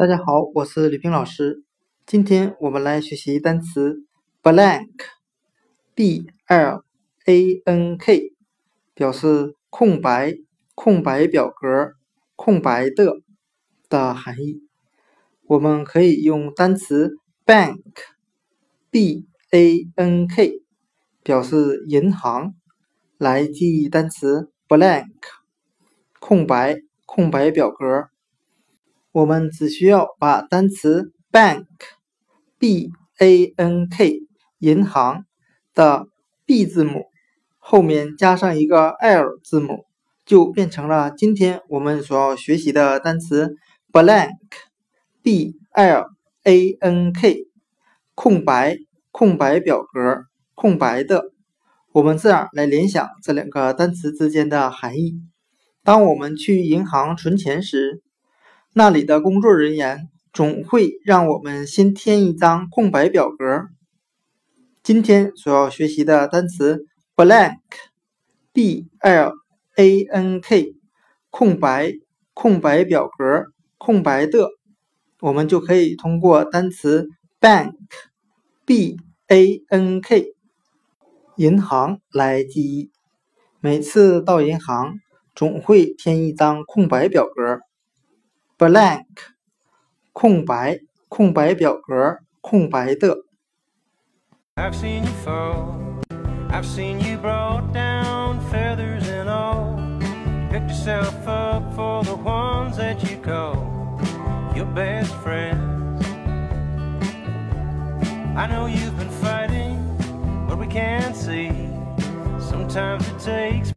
大家好，我是吕平老师。今天我们来学习单词 blank，b l a n k，表示空白、空白表格、空白的的含义。我们可以用单词 bank，b a n k，表示银行，来记忆单词 blank，空白、空白表格。我们只需要把单词 bank，b a n k，银行的 b 字母后面加上一个 l 字母，就变成了今天我们所要学习的单词 blank，b l a n k，空白，空白表格，空白的。我们这样来联想这两个单词之间的含义：当我们去银行存钱时。那里的工作人员总会让我们先填一张空白表格。今天所要学习的单词 blank，b l a n k，空白，空白表格，空白的，我们就可以通过单词 bank，b a n k，银行来记忆。每次到银行，总会填一张空白表格。blank 空白空白表格空白的。I've seen you fall, I've seen you brought down feathers and all. Picked yourself up for the ones that you call your best friends. I know you've been fighting, but we can't see. Sometimes it takes